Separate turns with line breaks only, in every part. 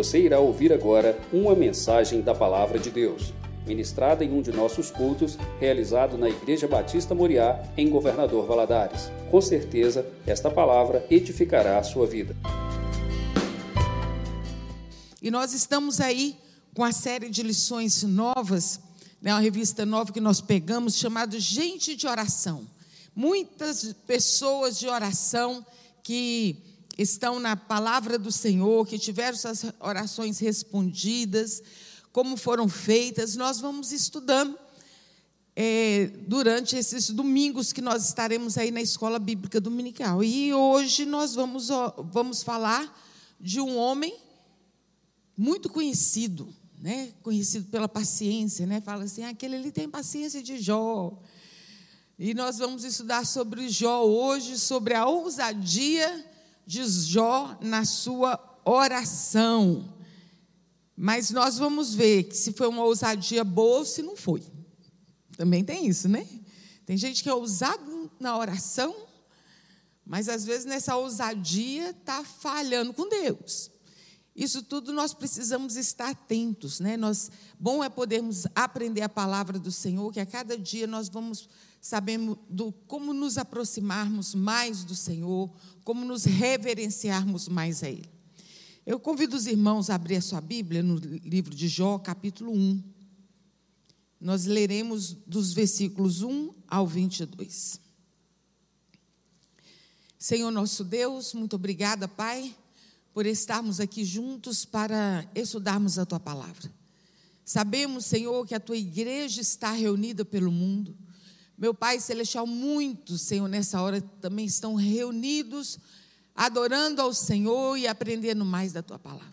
Você irá ouvir agora uma mensagem da Palavra de Deus, ministrada em um de nossos cultos, realizado na Igreja Batista Moriá, em Governador Valadares. Com certeza, esta palavra edificará a sua vida.
E nós estamos aí com a série de lições novas, né, uma revista nova que nós pegamos, chamada Gente de Oração. Muitas pessoas de oração que estão na palavra do Senhor, que tiveram suas orações respondidas, como foram feitas, nós vamos estudando é, durante esses domingos que nós estaremos aí na escola bíblica dominical. E hoje nós vamos, vamos falar de um homem muito conhecido, né? conhecido pela paciência, né? fala assim, aquele ali tem paciência de Jó. E nós vamos estudar sobre Jó hoje, sobre a ousadia de Jó na sua oração. Mas nós vamos ver que se foi uma ousadia boa ou se não foi. Também tem isso, né? Tem gente que é ousado na oração, mas às vezes nessa ousadia está falhando com Deus. Isso tudo nós precisamos estar atentos, né? Nós, bom é podermos aprender a palavra do Senhor, que a cada dia nós vamos sabendo do, como nos aproximarmos mais do Senhor, como nos reverenciarmos mais a Ele. Eu convido os irmãos a abrir a sua Bíblia no livro de Jó, capítulo 1. Nós leremos dos versículos 1 ao 22. Senhor nosso Deus, muito obrigada, Pai, por estarmos aqui juntos para estudarmos a tua palavra. Sabemos, Senhor, que a tua igreja está reunida pelo mundo meu Pai Celestial, muitos, Senhor, nessa hora também estão reunidos, adorando ao Senhor e aprendendo mais da tua palavra.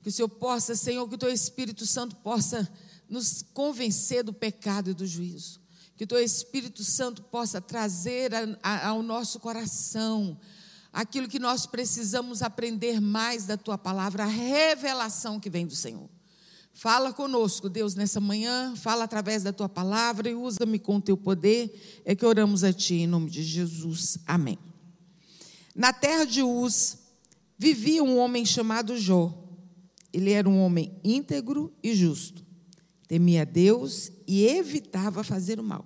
Que o Senhor possa, Senhor, que o teu Espírito Santo possa nos convencer do pecado e do juízo. Que o teu Espírito Santo possa trazer a, a, ao nosso coração aquilo que nós precisamos aprender mais da tua palavra, a revelação que vem do Senhor. Fala conosco, Deus, nessa manhã, fala através da tua palavra e usa-me com o teu poder. É que oramos a ti em nome de Jesus. Amém. Na terra de Uz vivia um homem chamado Jó. Ele era um homem íntegro e justo. Temia Deus e evitava fazer o mal.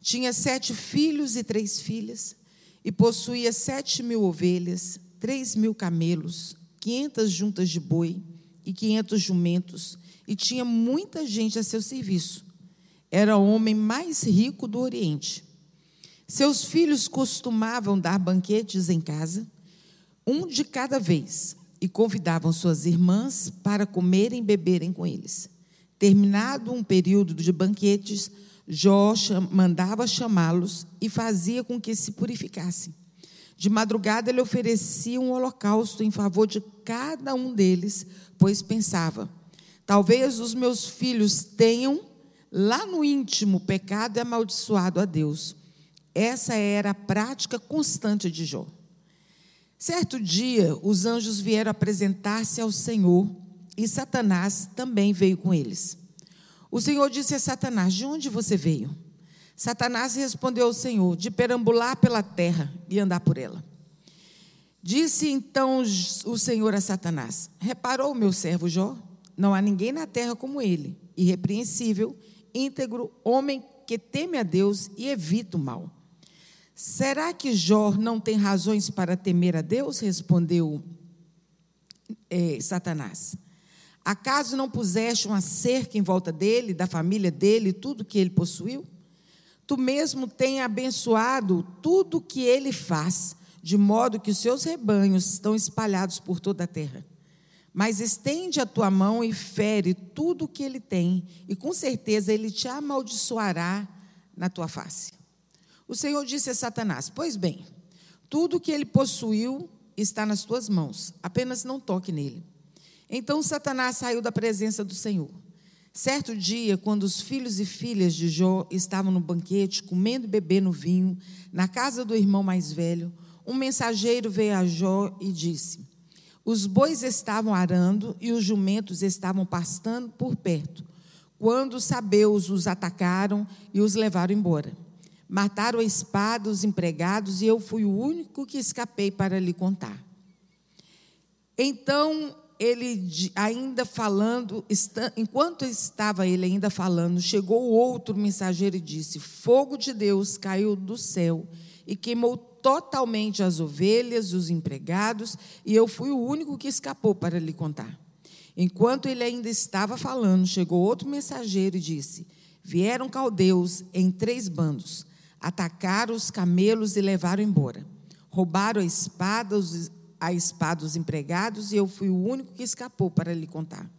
Tinha sete filhos e três filhas, e possuía sete mil ovelhas, três mil camelos, quinhentas juntas de boi e quinhentos jumentos, e tinha muita gente a seu serviço. Era o homem mais rico do Oriente. Seus filhos costumavam dar banquetes em casa, um de cada vez, e convidavam suas irmãs para comerem e beberem com eles. Terminado um período de banquetes, Jó mandava chamá-los e fazia com que se purificassem. De madrugada ele oferecia um holocausto em favor de cada um deles, pois pensava: talvez os meus filhos tenham lá no íntimo pecado e amaldiçoado a Deus. Essa era a prática constante de Jó. Certo dia, os anjos vieram apresentar-se ao Senhor e Satanás também veio com eles. O Senhor disse a Satanás: De onde você veio? Satanás respondeu ao Senhor: De perambular pela terra e andar por ela. Disse então o Senhor a Satanás: Reparou meu servo Jó? Não há ninguém na terra como ele, irrepreensível, íntegro, homem que teme a Deus e evita o mal. Será que Jó não tem razões para temer a Deus? Respondeu é, Satanás. Acaso não puseste uma cerca em volta dele, da família dele, tudo que ele possuiu? Tu mesmo tem abençoado tudo que ele faz, de modo que os seus rebanhos estão espalhados por toda a terra. Mas estende a tua mão e fere tudo o que ele tem, e com certeza ele te amaldiçoará na tua face. O Senhor disse a Satanás: Pois bem, tudo o que ele possuiu está nas tuas mãos, apenas não toque nele. Então Satanás saiu da presença do Senhor. Certo dia, quando os filhos e filhas de Jó estavam no banquete, comendo e bebendo vinho, na casa do irmão mais velho, um mensageiro veio a Jó e disse: Os bois estavam arando e os jumentos estavam pastando por perto, quando os sabeus os atacaram e os levaram embora. Mataram a espada os empregados e eu fui o único que escapei para lhe contar. Então ele ainda falando, enquanto estava ele ainda falando, chegou outro mensageiro e disse: Fogo de Deus caiu do céu e queimou totalmente as ovelhas, os empregados, e eu fui o único que escapou para lhe contar. Enquanto ele ainda estava falando, chegou outro mensageiro e disse: Vieram caldeus em três bandos, atacaram os camelos e levaram embora. Roubaram a espada, os, a espada os empregados, e eu fui o único que escapou para lhe contar.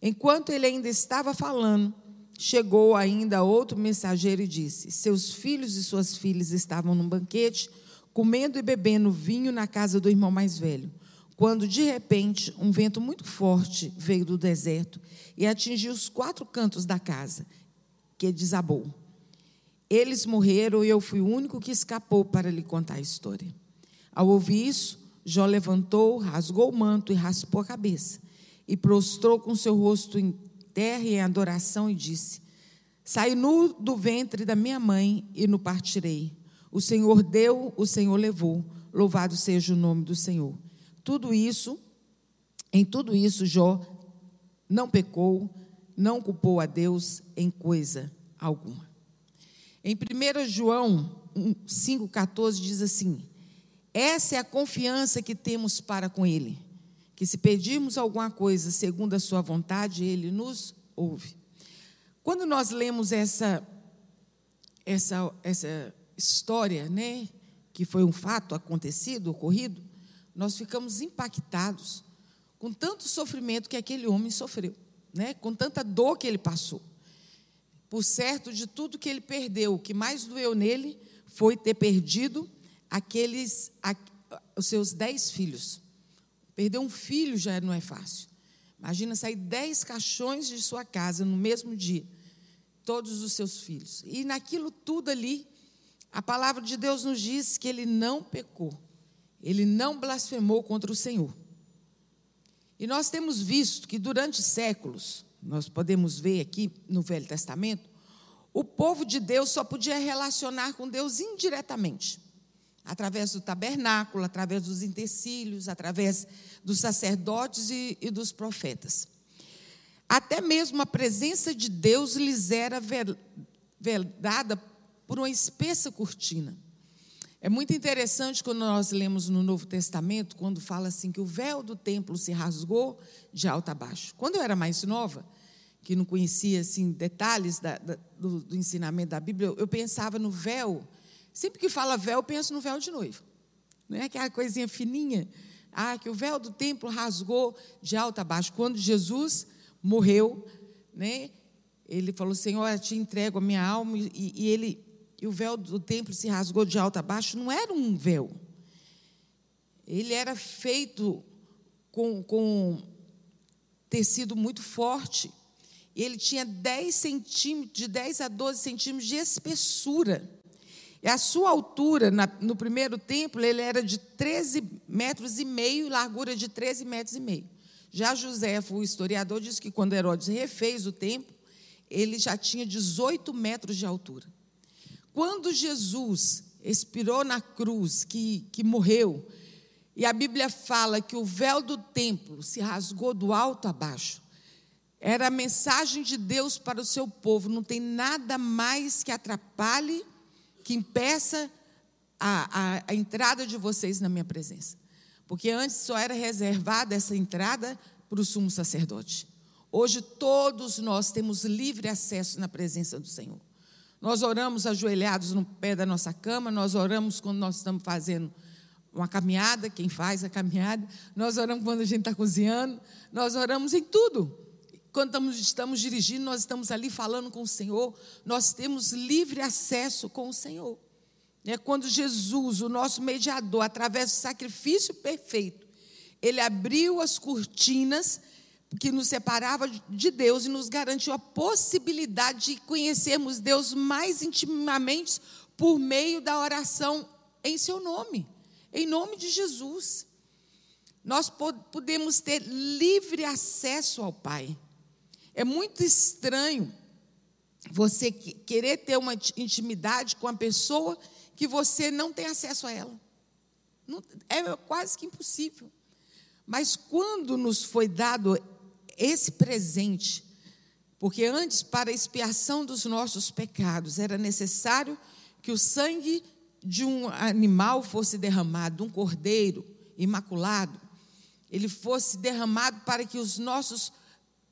Enquanto ele ainda estava falando, chegou ainda outro mensageiro e disse: Seus filhos e suas filhas estavam num banquete, comendo e bebendo vinho na casa do irmão mais velho, quando de repente um vento muito forte veio do deserto e atingiu os quatro cantos da casa, que desabou. Eles morreram e eu fui o único que escapou para lhe contar a história. Ao ouvir isso, Jó levantou, rasgou o manto e raspou a cabeça, e prostrou com seu rosto em terra em adoração e disse: Saí nu do ventre da minha mãe e no partirei. O Senhor deu, o Senhor levou. Louvado seja o nome do Senhor. Tudo isso, em tudo isso, Jó não pecou, não culpou a Deus em coisa alguma. Em 1 João 5,14 diz assim: Essa é a confiança que temos para com Ele, que se pedirmos alguma coisa segundo a Sua vontade, Ele nos ouve. Quando nós lemos essa, essa, essa história, né, que foi um fato acontecido, ocorrido, nós ficamos impactados com tanto sofrimento que aquele homem sofreu, né, com tanta dor que ele passou por certo de tudo que ele perdeu. O que mais doeu nele foi ter perdido aqueles, a, os seus dez filhos. Perder um filho já não é fácil. Imagina sair dez caixões de sua casa no mesmo dia, todos os seus filhos. E naquilo tudo ali, a palavra de Deus nos diz que ele não pecou, ele não blasfemou contra o Senhor. E nós temos visto que durante séculos, nós podemos ver aqui no Velho Testamento, o povo de Deus só podia relacionar com Deus indiretamente, através do tabernáculo, através dos intecílios, através dos sacerdotes e, e dos profetas. Até mesmo a presença de Deus lhes era vedada por uma espessa cortina. É muito interessante quando nós lemos no Novo Testamento, quando fala assim que o véu do templo se rasgou de alto a baixo. Quando eu era mais nova, que não conhecia assim detalhes da, da, do, do, ensinamento da Bíblia, eu, pensava no véu. Sempre que fala véu, eu penso no véu de noivo. Não é aquela coisinha fininha. Ah, que o véu do templo rasgou de alto a baixo. Quando Jesus morreu, né, ele falou: Senhor, te entrego a minha alma, e, e ele e o véu do templo se rasgou de alto a baixo, não era um véu. Ele era feito com, com tecido muito forte. Ele tinha 10 centímetros, de 10 a 12 centímetros de espessura. E a sua altura, na, no primeiro templo, ele era de 13 metros e meio largura de 13 metros e meio. Já José, o historiador, diz que quando Herodes refez o templo, ele já tinha 18 metros de altura. Quando Jesus expirou na cruz, que, que morreu, e a Bíblia fala que o véu do templo se rasgou do alto a baixo, era a mensagem de Deus para o seu povo. Não tem nada mais que atrapalhe, que impeça a, a, a, entrada de vocês na minha presença. Porque antes só era reservada essa entrada para o sumo sacerdote. Hoje todos nós temos livre acesso na presença do Senhor. Nós oramos ajoelhados no pé da nossa cama, nós oramos quando nós estamos fazendo uma caminhada, quem faz a caminhada, nós oramos quando a gente está cozinhando, nós oramos em tudo. Quando estamos, estamos dirigindo, nós estamos ali falando com o Senhor, nós temos livre acesso com o Senhor. É quando Jesus, o nosso mediador, através do sacrifício perfeito, ele abriu as cortinas que nos separava de Deus e nos garantiu a possibilidade de conhecermos Deus mais intimamente por meio da oração em seu nome, em nome de Jesus. Nós podemos ter livre acesso ao Pai. É muito estranho você querer ter uma intimidade com a pessoa que você não tem acesso a ela. é quase que impossível. Mas quando nos foi dado esse presente, porque antes, para a expiação dos nossos pecados, era necessário que o sangue de um animal fosse derramado, um cordeiro imaculado, ele fosse derramado para que os nossos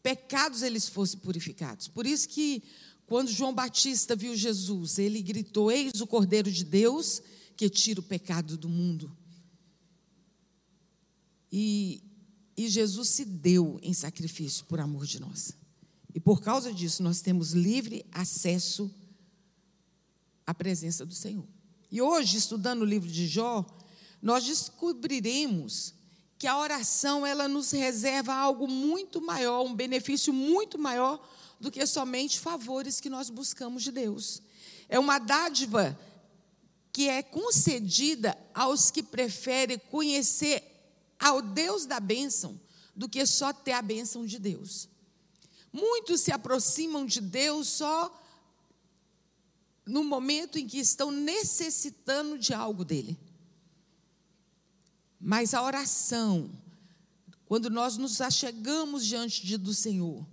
pecados eles fossem purificados. Por isso que quando João Batista viu Jesus, ele gritou: "Eis o Cordeiro de Deus que tira o pecado do mundo". E, e Jesus se deu em sacrifício por amor de nós. E por causa disso, nós temos livre acesso à presença do Senhor. E hoje, estudando o livro de Jó, nós descobriremos que a oração ela nos reserva algo muito maior, um benefício muito maior do que somente favores que nós buscamos de Deus. É uma dádiva que é concedida aos que preferem conhecer ao Deus da bênção do que só ter a bênção de Deus. Muitos se aproximam de Deus só no momento em que estão necessitando de algo dele. Mas a oração, quando nós nos achegamos diante de, do Senhor,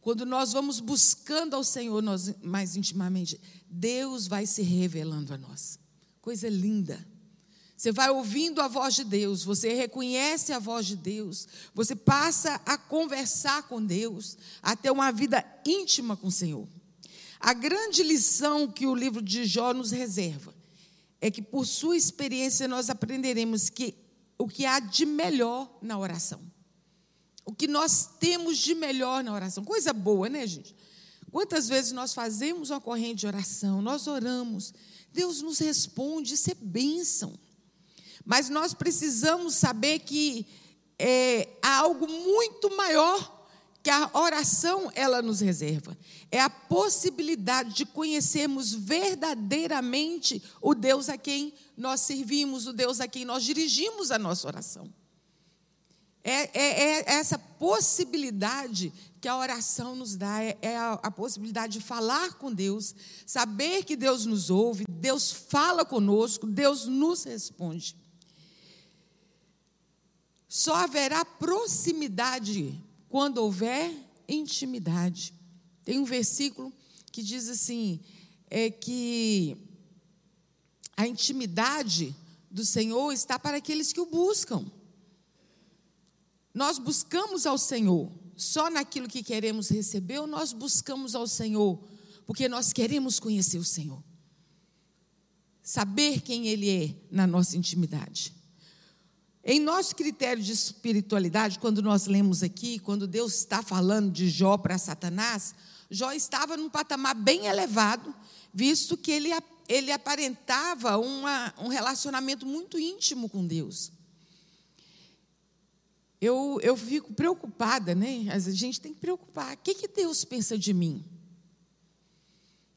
quando nós vamos buscando ao Senhor nós, mais intimamente, Deus vai se revelando a nós. Coisa linda. Você vai ouvindo a voz de Deus, você reconhece a voz de Deus, você passa a conversar com Deus, a ter uma vida íntima com o Senhor. A grande lição que o livro de Jó nos reserva é que, por sua experiência, nós aprenderemos que o que há de melhor na oração. O que nós temos de melhor na oração. Coisa boa, né, gente? Quantas vezes nós fazemos uma corrente de oração, nós oramos, Deus nos responde, isso é bênção. Mas nós precisamos saber que é, há algo muito maior que a oração ela nos reserva. É a possibilidade de conhecermos verdadeiramente o Deus a quem nós servimos, o Deus a quem nós dirigimos a nossa oração. É, é, é essa possibilidade que a oração nos dá, é, é a, a possibilidade de falar com Deus, saber que Deus nos ouve, Deus fala conosco, Deus nos responde. Só haverá proximidade quando houver intimidade. Tem um versículo que diz assim: é que a intimidade do Senhor está para aqueles que o buscam. Nós buscamos ao Senhor só naquilo que queremos receber, ou nós buscamos ao Senhor porque nós queremos conhecer o Senhor, saber quem Ele é na nossa intimidade. Em nosso critério de espiritualidade, quando nós lemos aqui, quando Deus está falando de Jó para Satanás, Jó estava num patamar bem elevado, visto que ele, ele aparentava uma, um relacionamento muito íntimo com Deus. Eu, eu fico preocupada, né? A gente tem que preocupar. O que, que Deus pensa de mim?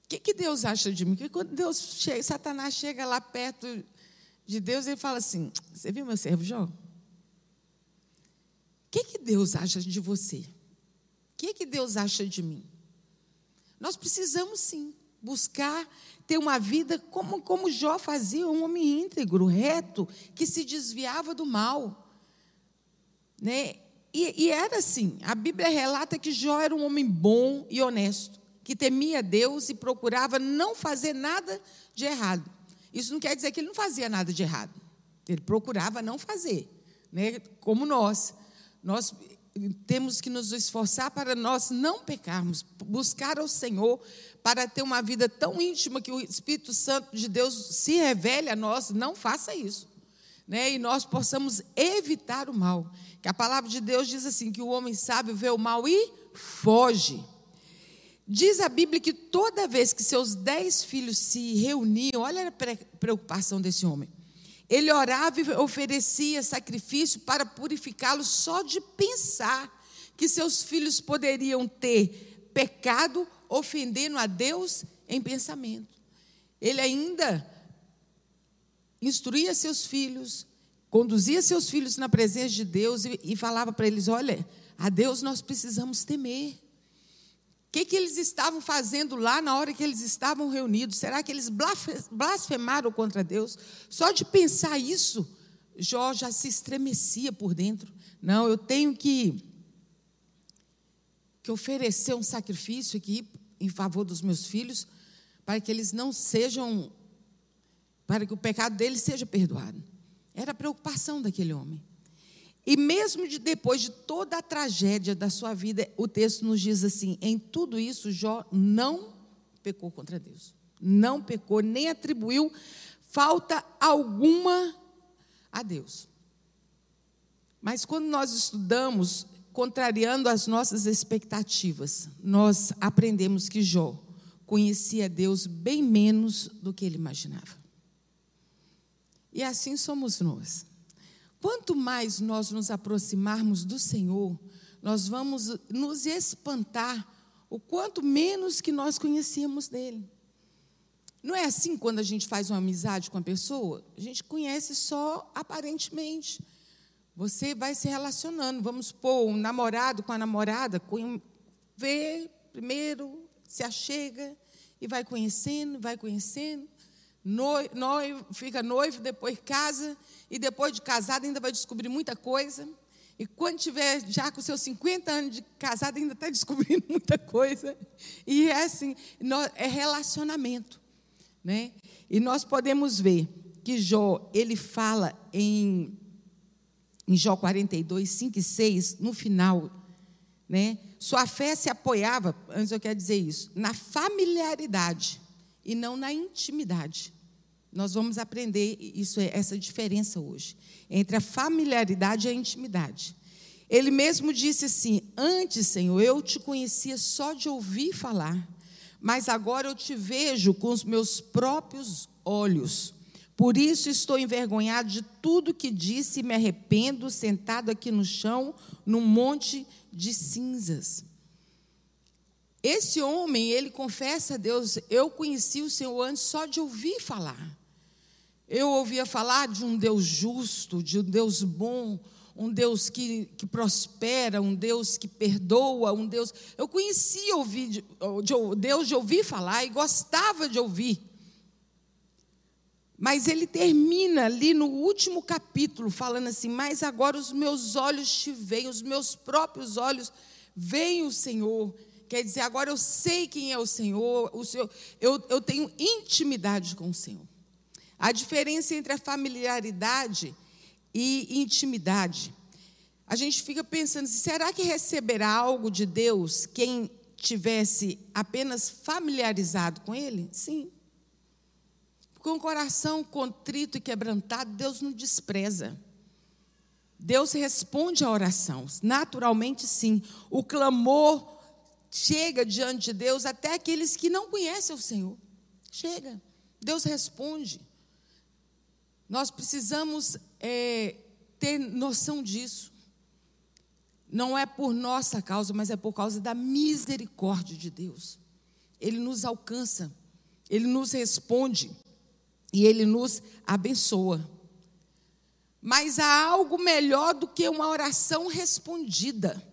O que, que Deus acha de mim? Que quando Deus chega, Satanás chega lá perto de Deus, ele fala assim: Você viu meu servo Jó? O que, que Deus acha de você? O que, que Deus acha de mim? Nós precisamos sim buscar ter uma vida como, como Jó fazia, um homem íntegro, reto, que se desviava do mal. Né? E, e era assim: a Bíblia relata que Jó era um homem bom e honesto, que temia Deus e procurava não fazer nada de errado. Isso não quer dizer que ele não fazia nada de errado. Ele procurava não fazer, né? como nós. Nós temos que nos esforçar para nós não pecarmos, buscar ao Senhor para ter uma vida tão íntima que o Espírito Santo de Deus se revele a nós, não faça isso. Né? E nós possamos evitar o mal. Que a palavra de Deus diz assim: que o homem sábio vê o mal e foge. Diz a Bíblia que toda vez que seus dez filhos se reuniam, olha a preocupação desse homem. Ele orava e oferecia sacrifício para purificá-los só de pensar que seus filhos poderiam ter pecado ofendendo a Deus em pensamento. Ele ainda instruía seus filhos, conduzia seus filhos na presença de Deus e, e falava para eles: olha, a Deus nós precisamos temer que, que eles estavam fazendo lá na hora que eles estavam reunidos? Será que eles blasfemaram contra Deus? Só de pensar isso Jó já se estremecia por dentro. Não, eu tenho que, que oferecer um sacrifício aqui em favor dos meus filhos, para que eles não sejam, para que o pecado deles seja perdoado. Era a preocupação daquele homem. E mesmo de, depois de toda a tragédia da sua vida, o texto nos diz assim: em tudo isso, Jó não pecou contra Deus. Não pecou, nem atribuiu falta alguma a Deus. Mas quando nós estudamos, contrariando as nossas expectativas, nós aprendemos que Jó conhecia Deus bem menos do que ele imaginava. E assim somos nós. Quanto mais nós nos aproximarmos do Senhor, nós vamos nos espantar o quanto menos que nós conhecíamos dele. Não é assim quando a gente faz uma amizade com a pessoa? A gente conhece só aparentemente. Você vai se relacionando. Vamos pôr um namorado com a namorada, vê primeiro, se achega e vai conhecendo, vai conhecendo. Noivo, fica noivo, depois casa, e depois de casado ainda vai descobrir muita coisa. E quando tiver já com seus 50 anos de casado, ainda está descobrindo muita coisa. E é assim, é relacionamento. Né? E nós podemos ver que Jó, ele fala em, em Jó 42, 5 e 6, no final, né? Sua fé se apoiava, antes eu quero dizer isso, na familiaridade e não na intimidade. Nós vamos aprender isso, essa diferença hoje entre a familiaridade e a intimidade. Ele mesmo disse assim: Antes, Senhor, eu te conhecia só de ouvir falar, mas agora eu te vejo com os meus próprios olhos. Por isso estou envergonhado de tudo que disse e me arrependo, sentado aqui no chão, num monte de cinzas. Esse homem, ele confessa a Deus: Eu conheci o Senhor antes só de ouvir falar. Eu ouvia falar de um Deus justo, de um Deus bom, um Deus que, que prospera, um Deus que perdoa, um Deus. Eu conhecia ouvir, de, de, Deus de ouvir falar e gostava de ouvir. Mas ele termina ali no último capítulo, falando assim: Mas agora os meus olhos te veem, os meus próprios olhos veem o Senhor. Quer dizer, agora eu sei quem é o Senhor, o Senhor eu, eu tenho intimidade com o Senhor. A diferença entre a familiaridade e intimidade. A gente fica pensando, será que receberá algo de Deus quem tivesse apenas familiarizado com Ele? Sim. Com um coração contrito e quebrantado, Deus não despreza. Deus responde à oração, naturalmente sim. O clamor chega diante de Deus até aqueles que não conhecem o Senhor. Chega, Deus responde. Nós precisamos é, ter noção disso. Não é por nossa causa, mas é por causa da misericórdia de Deus. Ele nos alcança, ele nos responde e ele nos abençoa. Mas há algo melhor do que uma oração respondida.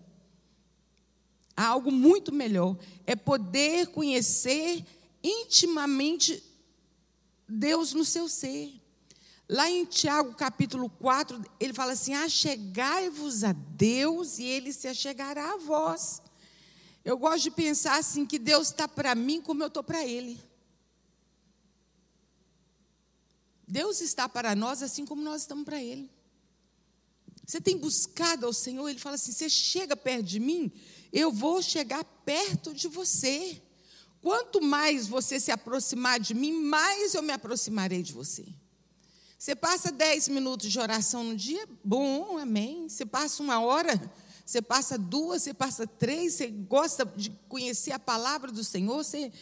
Há algo muito melhor. É poder conhecer intimamente Deus no seu ser. Lá em Tiago capítulo 4, ele fala assim: Achegai-vos a Deus e ele se achegará a vós. Eu gosto de pensar assim: que Deus está para mim como eu estou para Ele. Deus está para nós assim como nós estamos para Ele. Você tem buscado ao Senhor, Ele fala assim: você chega perto de mim, eu vou chegar perto de você. Quanto mais você se aproximar de mim, mais eu me aproximarei de você. Você passa 10 minutos de oração no dia, bom, amém. Você passa uma hora, você passa duas, você passa três, você gosta de conhecer a palavra do Senhor, você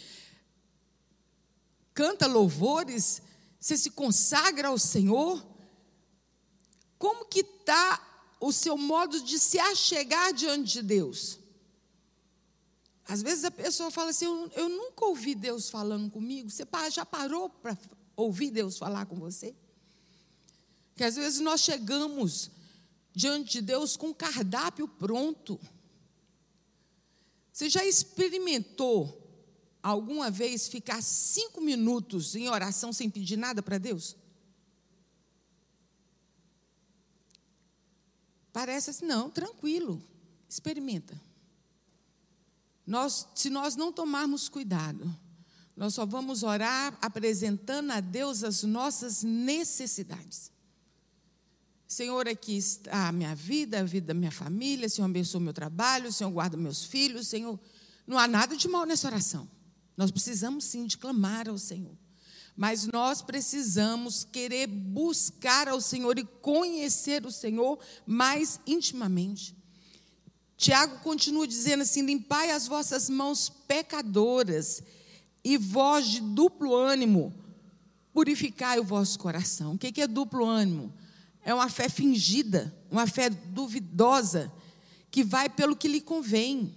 canta louvores, você se consagra ao Senhor. Como que está o seu modo de se achegar diante de Deus? Às vezes a pessoa fala assim: eu, eu nunca ouvi Deus falando comigo. Você já parou para ouvir Deus falar com você? Que às vezes nós chegamos diante de Deus com o cardápio pronto. Você já experimentou alguma vez ficar cinco minutos em oração sem pedir nada para Deus? Parece assim, não, tranquilo, experimenta. Nós, se nós não tomarmos cuidado, nós só vamos orar apresentando a Deus as nossas necessidades. Senhor, aqui está a minha vida, a vida da minha família, Senhor abençoa o meu trabalho, Senhor guarda meus filhos, Senhor. Não há nada de mal nessa oração. Nós precisamos sim de clamar ao Senhor. Mas nós precisamos querer buscar ao Senhor e conhecer o Senhor mais intimamente. Tiago continua dizendo assim: limpai as vossas mãos pecadoras e vós de duplo ânimo, purificai o vosso coração. O que é duplo ânimo? É uma fé fingida, uma fé duvidosa, que vai pelo que lhe convém.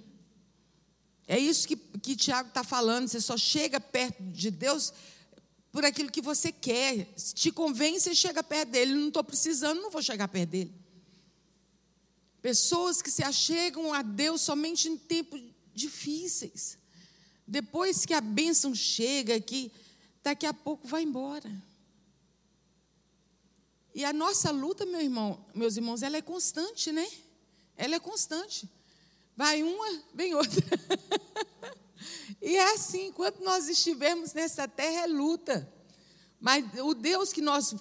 É isso que, que Tiago está falando. Você só chega perto de Deus por aquilo que você quer. Se te convém, você chega perto dele. Não estou precisando, não vou chegar perto dele. Pessoas que se achegam a Deus somente em tempos difíceis. Depois que a bênção chega, que daqui a pouco vai embora. E a nossa luta, meu irmão, meus irmãos, ela é constante, né? Ela é constante. Vai uma, vem outra. e é assim, enquanto nós estivermos nessa terra, é luta. Mas o Deus que nós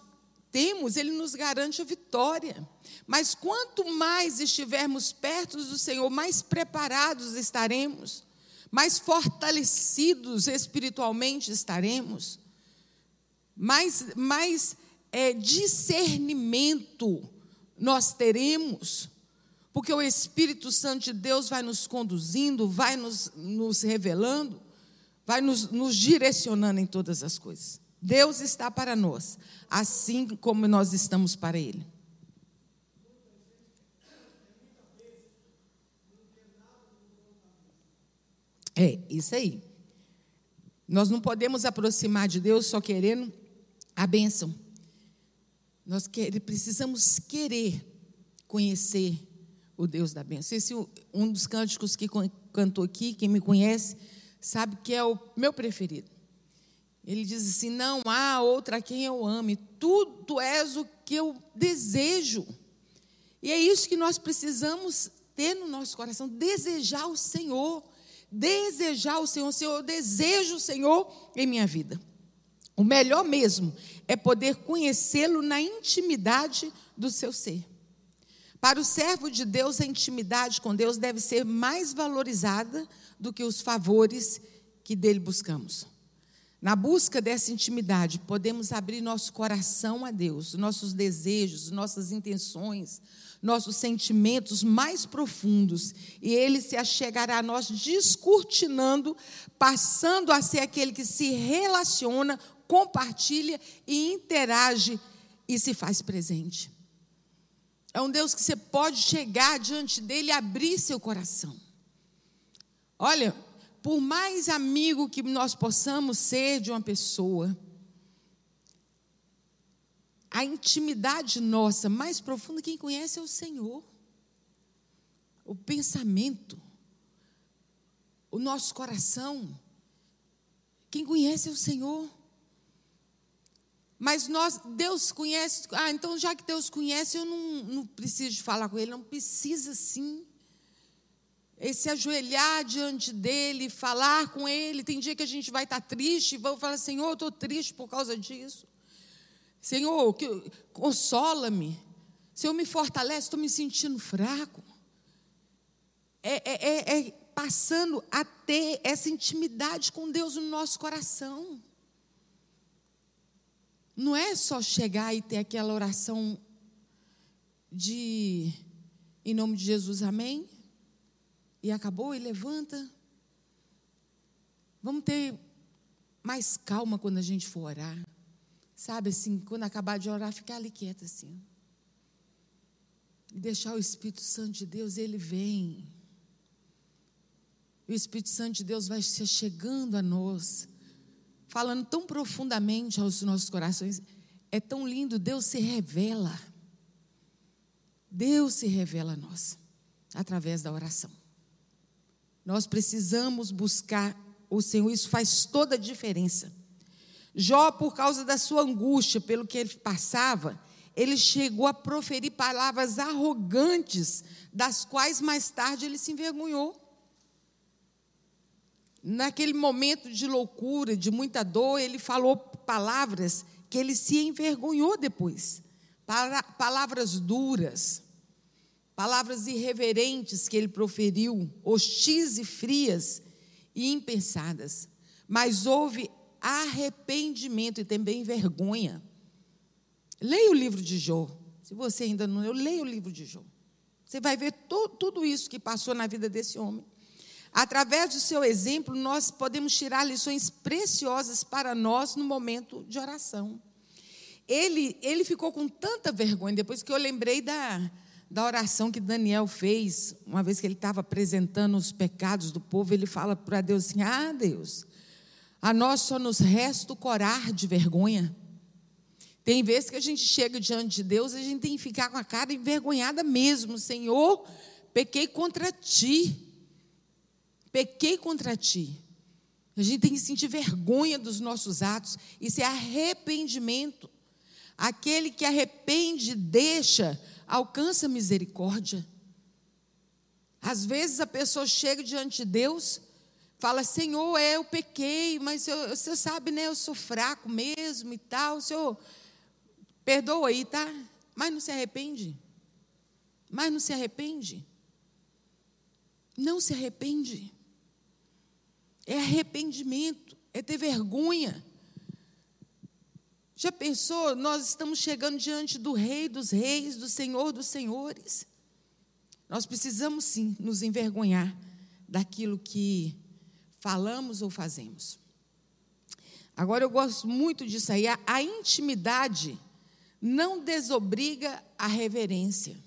temos, ele nos garante a vitória. Mas quanto mais estivermos perto do Senhor, mais preparados estaremos, mais fortalecidos espiritualmente estaremos, mais, mais é, discernimento nós teremos, porque o Espírito Santo de Deus vai nos conduzindo, vai nos, nos revelando, vai nos, nos direcionando em todas as coisas. Deus está para nós, assim como nós estamos para Ele. É, isso aí. Nós não podemos aproximar de Deus só querendo a bênção. Nós quer, precisamos querer conhecer o Deus da bênção. Esse um dos cânticos que cantou aqui, quem me conhece, sabe que é o meu preferido. Ele diz assim: Não há outra quem eu ame, tu, tu és o que eu desejo. E é isso que nós precisamos ter no nosso coração: desejar o Senhor. Desejar o Senhor. Senhor, eu desejo o Senhor em minha vida. O melhor mesmo é poder conhecê-lo na intimidade do seu ser. Para o servo de Deus, a intimidade com Deus deve ser mais valorizada do que os favores que dele buscamos. Na busca dessa intimidade, podemos abrir nosso coração a Deus, nossos desejos, nossas intenções, nossos sentimentos mais profundos, e Ele se achegará a nós descortinando, passando a ser aquele que se relaciona, compartilha e interage e se faz presente. É um Deus que você pode chegar diante dele e abrir seu coração. Olha, por mais amigo que nós possamos ser de uma pessoa, a intimidade nossa mais profunda, quem conhece é o Senhor. O pensamento, o nosso coração, quem conhece é o Senhor. Mas nós, Deus conhece, ah, então já que Deus conhece, eu não, não preciso falar com Ele, não precisa sim esse ajoelhar diante dele, falar com ele. Tem dia que a gente vai estar triste, vamos falar, Senhor, eu estou triste por causa disso. Senhor, consola-me. Senhor, me fortalece, estou me sentindo fraco. É, é, é, é passando a ter essa intimidade com Deus no nosso coração. Não é só chegar e ter aquela oração de em nome de Jesus, amém? e acabou e levanta. Vamos ter mais calma quando a gente for orar. Sabe assim, quando acabar de orar, ficar ali quieta assim. E deixar o Espírito Santo de Deus, ele vem. E o Espírito Santo de Deus vai se chegando a nós, falando tão profundamente aos nossos corações. É tão lindo, Deus se revela. Deus se revela a nós através da oração. Nós precisamos buscar o Senhor, isso faz toda a diferença. Jó, por causa da sua angústia, pelo que ele passava, ele chegou a proferir palavras arrogantes, das quais mais tarde ele se envergonhou. Naquele momento de loucura, de muita dor, ele falou palavras que ele se envergonhou depois. Palavras duras, palavras irreverentes que ele proferiu, hostis e frias e impensadas. Mas houve arrependimento e também vergonha. Leia o livro de Jó. Se você ainda não leu, leia o livro de Jó. Você vai ver tudo isso que passou na vida desse homem. Através do seu exemplo, nós podemos tirar lições preciosas para nós no momento de oração. Ele, ele ficou com tanta vergonha, depois que eu lembrei da, da oração que Daniel fez, uma vez que ele estava apresentando os pecados do povo, ele fala para Deus assim: Ah, Deus, a nós só nos resta o corar de vergonha. Tem vezes que a gente chega diante de Deus e a gente tem que ficar com a cara envergonhada mesmo. Senhor, pequei contra ti. Pequei contra ti. A gente tem que sentir vergonha dos nossos atos. Isso é arrependimento. Aquele que arrepende, deixa, alcança misericórdia. Às vezes a pessoa chega diante de Deus fala, Senhor, é, eu pequei, mas eu, você sabe, né, eu sou fraco mesmo e tal, Senhor, perdoa aí, tá? Mas não se arrepende. Mas não se arrepende. Não se arrepende. É arrependimento, é ter vergonha. Já pensou? Nós estamos chegando diante do Rei dos Reis, do Senhor dos Senhores. Nós precisamos sim nos envergonhar daquilo que falamos ou fazemos. Agora eu gosto muito disso aí. A, intimidade não desobriga a reverência.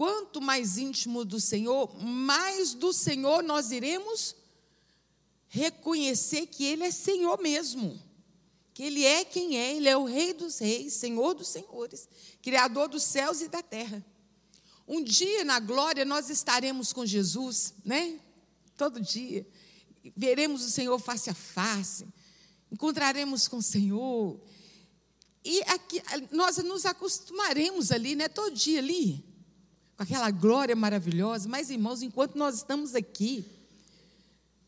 Quanto mais íntimo do Senhor, mais do Senhor nós iremos reconhecer que Ele é Senhor mesmo. Que Ele é quem é, Ele é o Rei dos Reis, Senhor dos Senhores, Criador dos céus e da terra. Um dia na glória nós estaremos com Jesus, né? todo dia. Veremos o Senhor face a face, encontraremos com o Senhor. E aqui, nós nos acostumaremos ali, né? Todo dia ali, com aquela glória maravilhosa. Mas, irmãos, enquanto nós estamos aqui,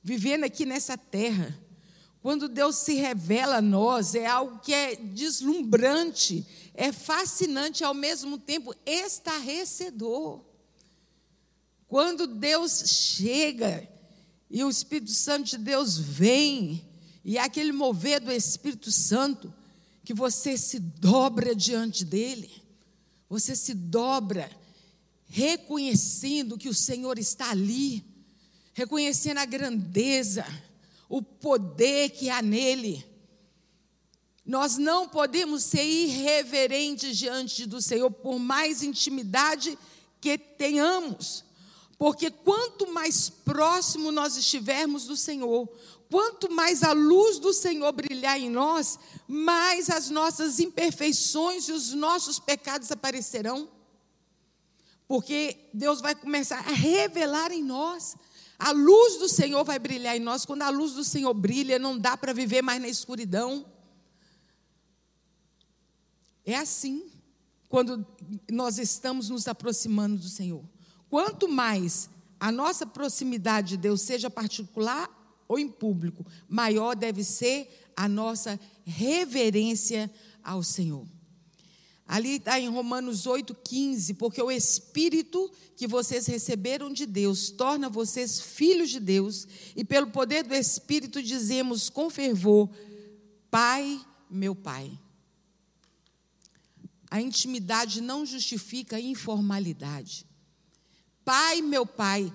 vivendo aqui nessa terra, quando Deus se revela a nós, é algo que é deslumbrante, é fascinante, ao mesmo tempo estarrecedor. Quando Deus chega e o Espírito Santo de Deus vem, e é aquele mover do Espírito Santo, que você se dobra diante dele, você se dobra, reconhecendo que o Senhor está ali, reconhecendo a grandeza, o poder que há nele. Nós não podemos ser irreverentes diante do Senhor, por mais intimidade que tenhamos. Porque quanto mais próximo nós estivermos do Senhor, quanto mais a luz do Senhor brilhar em nós, mais as nossas imperfeições e os nossos pecados aparecerão. Porque Deus vai começar a revelar em nós. A luz do Senhor vai brilhar em nós. Quando a luz do Senhor brilha, não dá para viver mais na escuridão. É assim quando nós estamos nos aproximando do Senhor. Quanto mais a nossa proximidade de Deus, seja particular ou em público, maior deve ser a nossa reverência ao Senhor. Ali está em Romanos 8,15, porque o Espírito que vocês receberam de Deus torna vocês filhos de Deus, e pelo poder do Espírito dizemos com fervor: Pai, meu Pai. A intimidade não justifica a informalidade. Pai, meu Pai.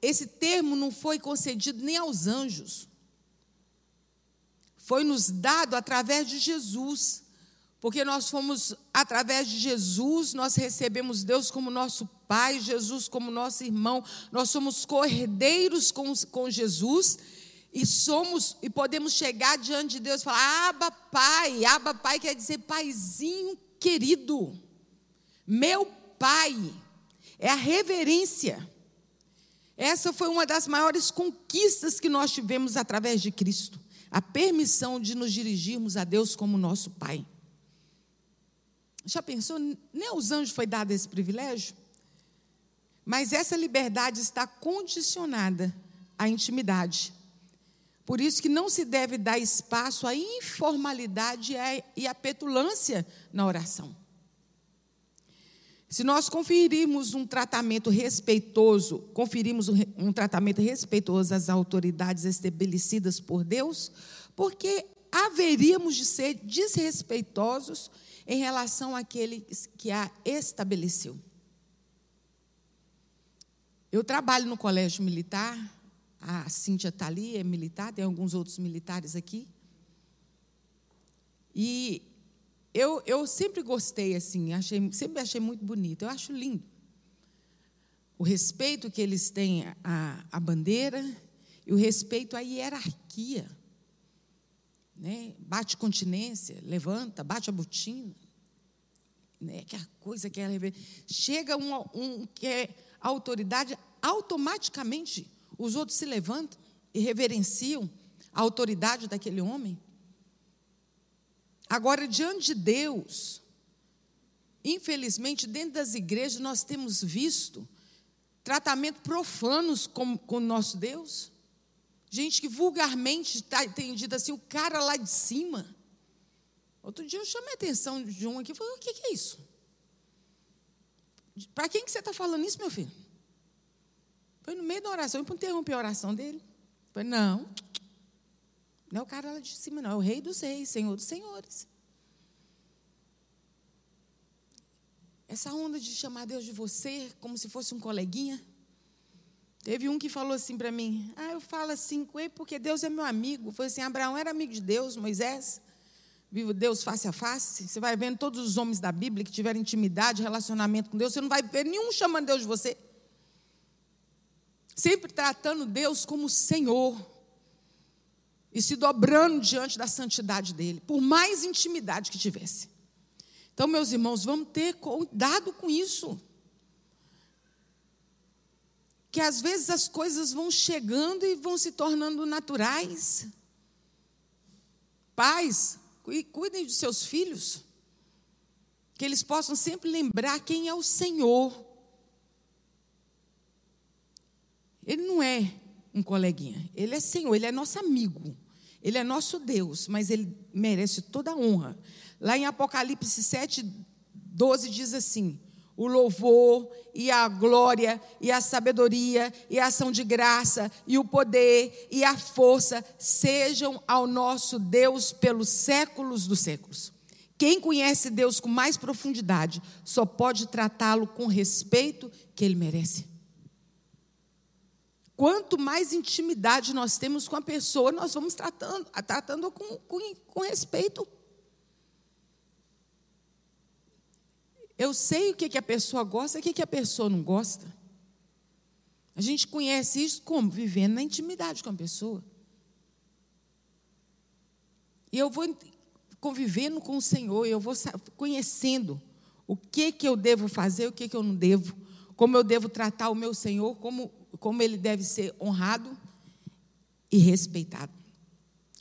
Esse termo não foi concedido nem aos anjos. Foi nos dado através de Jesus. Porque nós fomos, através de Jesus, nós recebemos Deus como nosso Pai, Jesus como nosso irmão. Nós somos cordeiros com, com Jesus e somos e podemos chegar diante de Deus e falar: Aba Pai, Aba Pai quer dizer Paizinho querido, meu Pai é a reverência. Essa foi uma das maiores conquistas que nós tivemos através de Cristo, a permissão de nos dirigirmos a Deus como nosso Pai. Já pensou? Nem aos anjos foi dado esse privilégio? Mas essa liberdade está condicionada à intimidade. Por isso que não se deve dar espaço à informalidade e à petulância na oração. Se nós conferirmos um tratamento respeitoso, conferimos um, tratamento respeitoso às autoridades estabelecidas por Deus, porque haveríamos de ser desrespeitosos em relação àquele que a estabeleceu. Eu trabalho no colégio militar, a Cíntia está ali, é militar, tem alguns outros militares aqui. E eu, eu sempre gostei, assim, achei, sempre achei muito bonito, eu acho lindo. O respeito que eles têm à, à bandeira e o respeito à hierarquia. Né? Bate continência, levanta, bate a botina. Né? Que a coisa que é. Chega um, um que é autoridade, automaticamente os outros se levantam e reverenciam a autoridade daquele homem. Agora, diante de Deus, infelizmente, dentro das igrejas, nós temos visto tratamento profanos com o nosso Deus. Gente que vulgarmente está entendido assim, o cara lá de cima. Outro dia eu chamei a atenção de um aqui e falei: o que, que é isso? Para quem que você está falando isso, meu filho? Foi no meio da oração, eu interrompi a oração dele. Foi não, não é o cara lá de cima, não, é o rei dos reis, senhor dos senhores. Essa onda de chamar Deus de você como se fosse um coleguinha. Teve um que falou assim para mim: Ah, eu falo assim com ele porque Deus é meu amigo. Foi assim: Abraão era amigo de Deus, Moisés, vivo Deus face a face. Você vai vendo todos os homens da Bíblia que tiveram intimidade, relacionamento com Deus, você não vai ver nenhum chamando Deus de você. Sempre tratando Deus como Senhor e se dobrando diante da santidade dele, por mais intimidade que tivesse. Então, meus irmãos, vamos ter cuidado com isso. Que às vezes as coisas vão chegando e vão se tornando naturais. Pais, cuidem de seus filhos, que eles possam sempre lembrar quem é o Senhor. Ele não é um coleguinha. Ele é Senhor, ele é nosso amigo. Ele é nosso Deus, mas ele merece toda a honra. Lá em Apocalipse 7, 12 diz assim: o louvor e a glória e a sabedoria e a ação de graça e o poder e a força sejam ao nosso Deus pelos séculos dos séculos. Quem conhece Deus com mais profundidade só pode tratá-lo com respeito que ele merece. Quanto mais intimidade nós temos com a pessoa, nós vamos tratando, tratando com, com, com respeito. Eu sei o que, que a pessoa gosta e o que, que a pessoa não gosta. A gente conhece isso como? Vivendo na intimidade com a pessoa. E eu vou convivendo com o Senhor, eu vou conhecendo o que, que eu devo fazer, o que, que eu não devo, como eu devo tratar o meu Senhor, como como ele deve ser honrado e respeitado.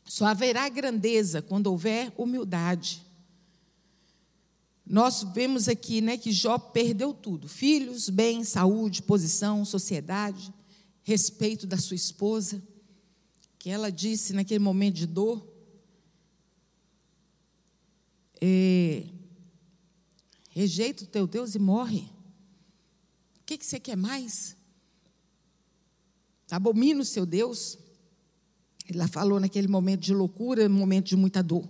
Só haverá grandeza quando houver humildade. Nós vemos aqui né, que Jó perdeu tudo: filhos, bem, saúde, posição, sociedade, respeito da sua esposa, que ela disse naquele momento de dor. É, rejeita o teu Deus e morre. O que, que você quer mais? Abomina o seu Deus. Ela falou naquele momento de loucura, momento de muita dor.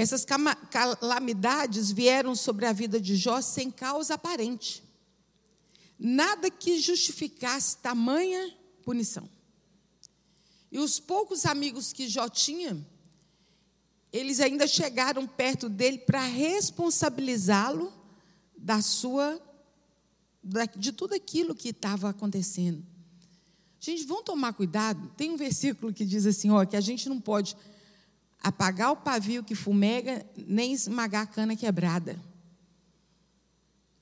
Essas calamidades vieram sobre a vida de Jó sem causa aparente. Nada que justificasse tamanha punição. E os poucos amigos que Jó tinha, eles ainda chegaram perto dele para responsabilizá-lo da sua de tudo aquilo que estava acontecendo. Gente, vamos tomar cuidado. Tem um versículo que diz assim: ó, que a gente não pode apagar o pavio que fumega, nem esmagar a cana quebrada.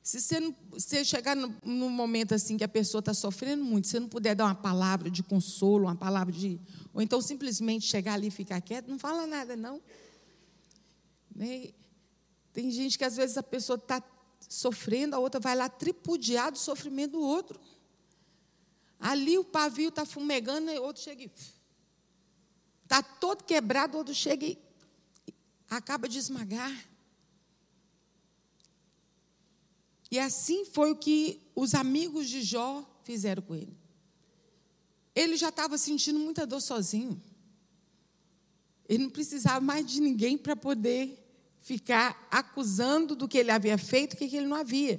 Se você, não, você chegar no, num momento assim que a pessoa está sofrendo muito, você não puder dar uma palavra de consolo, uma palavra de. Ou então simplesmente chegar ali e ficar quieto, não fala nada, não. Tem gente que às vezes a pessoa está sofrendo, a outra vai lá tripudiar do sofrimento do outro. Ali o pavio está fumegando, e o outro chega e. Está todo quebrado, o outro chega e acaba de esmagar. E assim foi o que os amigos de Jó fizeram com ele. Ele já estava sentindo muita dor sozinho. Ele não precisava mais de ninguém para poder ficar acusando do que ele havia feito, o que ele não havia.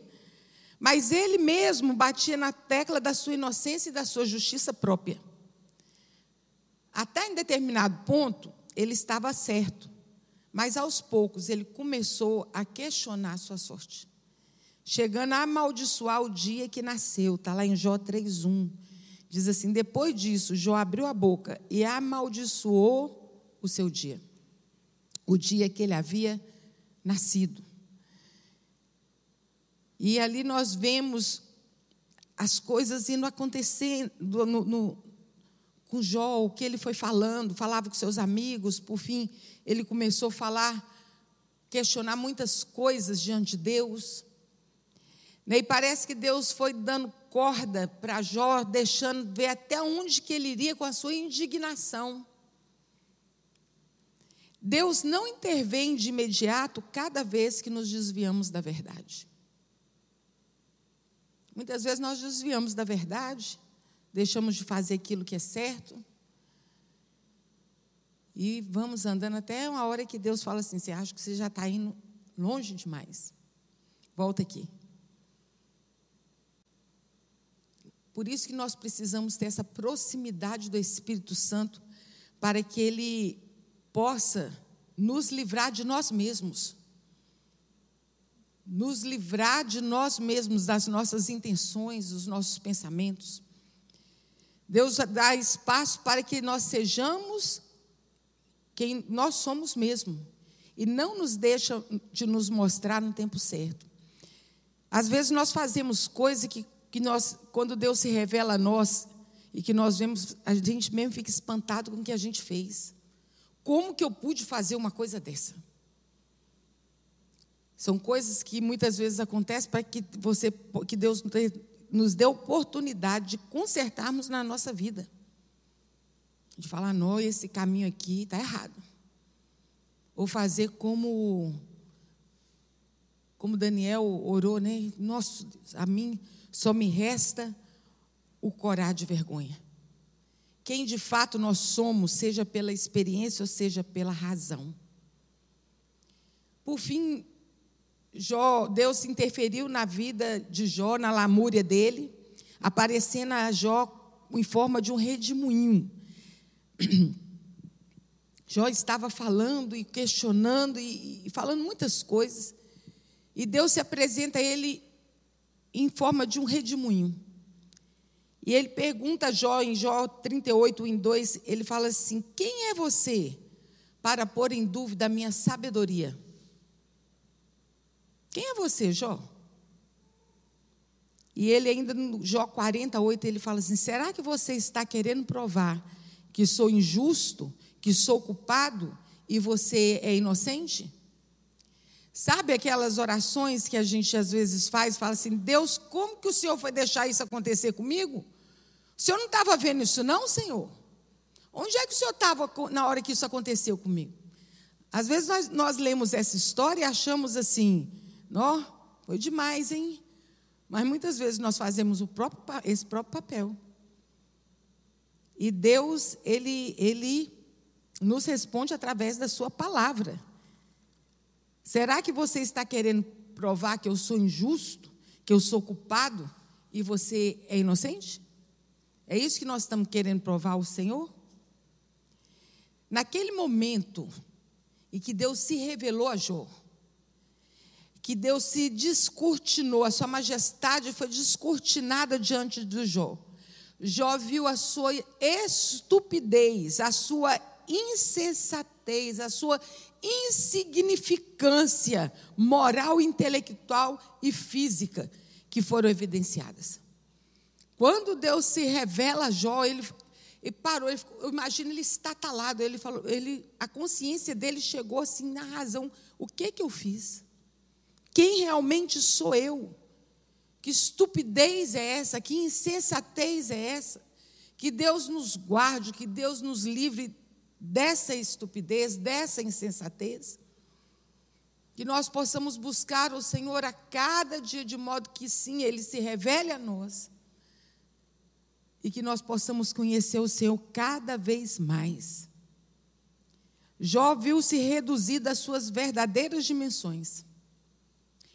Mas ele mesmo batia na tecla da sua inocência e da sua justiça própria. Até em determinado ponto, ele estava certo. Mas aos poucos ele começou a questionar a sua sorte. Chegando a amaldiçoar o dia que nasceu, está lá em Jó 3,1. Diz assim: depois disso, Jó abriu a boca e amaldiçoou o seu dia, o dia que ele havia nascido. E ali nós vemos as coisas indo acontecendo no, no, com Jó, o que ele foi falando, falava com seus amigos, por fim, ele começou a falar, questionar muitas coisas diante de Deus. E parece que Deus foi dando corda para Jó, deixando ver até onde que ele iria com a sua indignação. Deus não intervém de imediato cada vez que nos desviamos da verdade. Muitas vezes nós desviamos da verdade, deixamos de fazer aquilo que é certo, e vamos andando até uma hora que Deus fala assim: você acha que você já está indo longe demais? Volta aqui. Por isso que nós precisamos ter essa proximidade do Espírito Santo, para que Ele possa nos livrar de nós mesmos. Nos livrar de nós mesmos, das nossas intenções, dos nossos pensamentos. Deus dá espaço para que nós sejamos quem nós somos mesmo. E não nos deixa de nos mostrar no tempo certo. Às vezes nós fazemos coisas que, que nós, quando Deus se revela a nós, e que nós vemos, a gente mesmo fica espantado com o que a gente fez. Como que eu pude fazer uma coisa dessa? São coisas que muitas vezes acontecem para que você, que Deus nos dê oportunidade de consertarmos na nossa vida. De falar, não, esse caminho aqui está errado. Ou fazer como como Daniel orou, né? Nossa, a mim só me resta o corar de vergonha quem de fato nós somos, seja pela experiência ou seja pela razão. Por fim, Jó, Deus interferiu na vida de Jó, na lamúria dele, aparecendo a Jó em forma de um redemoinho. Jó estava falando e questionando e, e falando muitas coisas, e Deus se apresenta a ele em forma de um redemoinho. E ele pergunta a Jó, em Jó 38, em 2, ele fala assim: Quem é você para pôr em dúvida a minha sabedoria? Quem é você, Jó? E ele ainda no Jó 48, ele fala assim: Será que você está querendo provar que sou injusto, que sou culpado e você é inocente? Sabe aquelas orações que a gente às vezes faz, fala assim: Deus, como que o Senhor foi deixar isso acontecer comigo? O senhor não estava vendo isso, não, Senhor? Onde é que o senhor estava na hora que isso aconteceu comigo? Às vezes nós, nós lemos essa história e achamos assim, ó, foi demais, hein? Mas muitas vezes nós fazemos o próprio, esse próprio papel. E Deus, ele, ele nos responde através da sua palavra. Será que você está querendo provar que eu sou injusto, que eu sou culpado e você é inocente? É isso que nós estamos querendo provar ao Senhor? Naquele momento em que Deus se revelou a Jó, que Deus se descortinou, a sua majestade foi descortinada diante de Jó. Jó viu a sua estupidez, a sua insensatez, a sua insignificância moral, intelectual e física que foram evidenciadas. Quando Deus se revela a Jó, ele, ele parou, ele, eu imagino ele estatalado, ele falou, ele, a consciência dele chegou assim na razão, o que que eu fiz? Quem realmente sou eu? Que estupidez é essa? Que insensatez é essa? Que Deus nos guarde, que Deus nos livre dessa estupidez, dessa insensatez. Que nós possamos buscar o Senhor a cada dia, de modo que sim, Ele se revele a nós. E que nós possamos conhecer o Senhor cada vez mais. Jó viu-se reduzido às suas verdadeiras dimensões.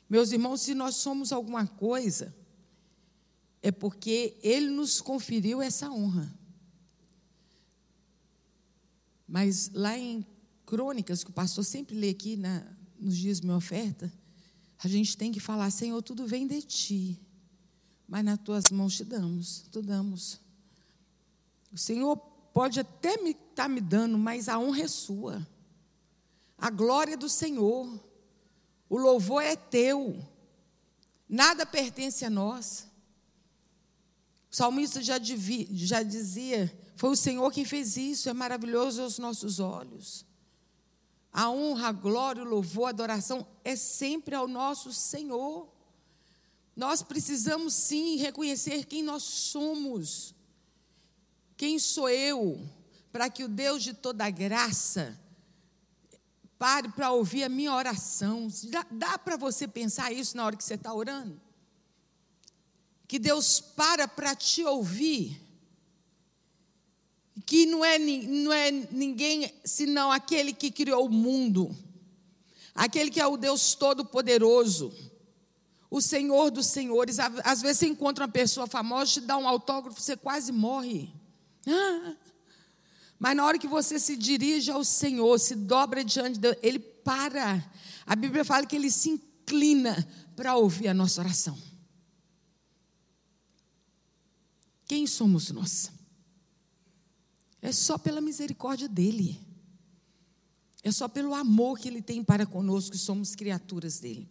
Meus irmãos, se nós somos alguma coisa, é porque Ele nos conferiu essa honra. Mas lá em Crônicas, que o pastor sempre lê aqui na, nos dias de minha oferta, a gente tem que falar: Senhor, tudo vem de ti, mas nas tuas mãos te damos, tu damos. O Senhor pode até me estar tá me dando, mas a honra é sua. A glória é do Senhor. O louvor é teu. Nada pertence a nós. O salmista já, devia, já dizia: foi o Senhor quem fez isso, é maravilhoso aos nossos olhos. A honra, a glória, o louvor, a adoração é sempre ao nosso Senhor. Nós precisamos sim reconhecer quem nós somos. Quem sou eu? Para que o Deus de toda graça pare para ouvir a minha oração. Dá, dá para você pensar isso na hora que você está orando? Que Deus para para te ouvir que não é, não é ninguém senão aquele que criou o mundo, aquele que é o Deus Todo-Poderoso, o Senhor dos Senhores. Às vezes você encontra uma pessoa famosa, te dá um autógrafo, você quase morre. Ah. Mas na hora que você se dirige ao Senhor, se dobra diante dele, ele para. A Bíblia fala que ele se inclina para ouvir a nossa oração. Quem somos nós? É só pela misericórdia dele. É só pelo amor que ele tem para conosco, que somos criaturas dele.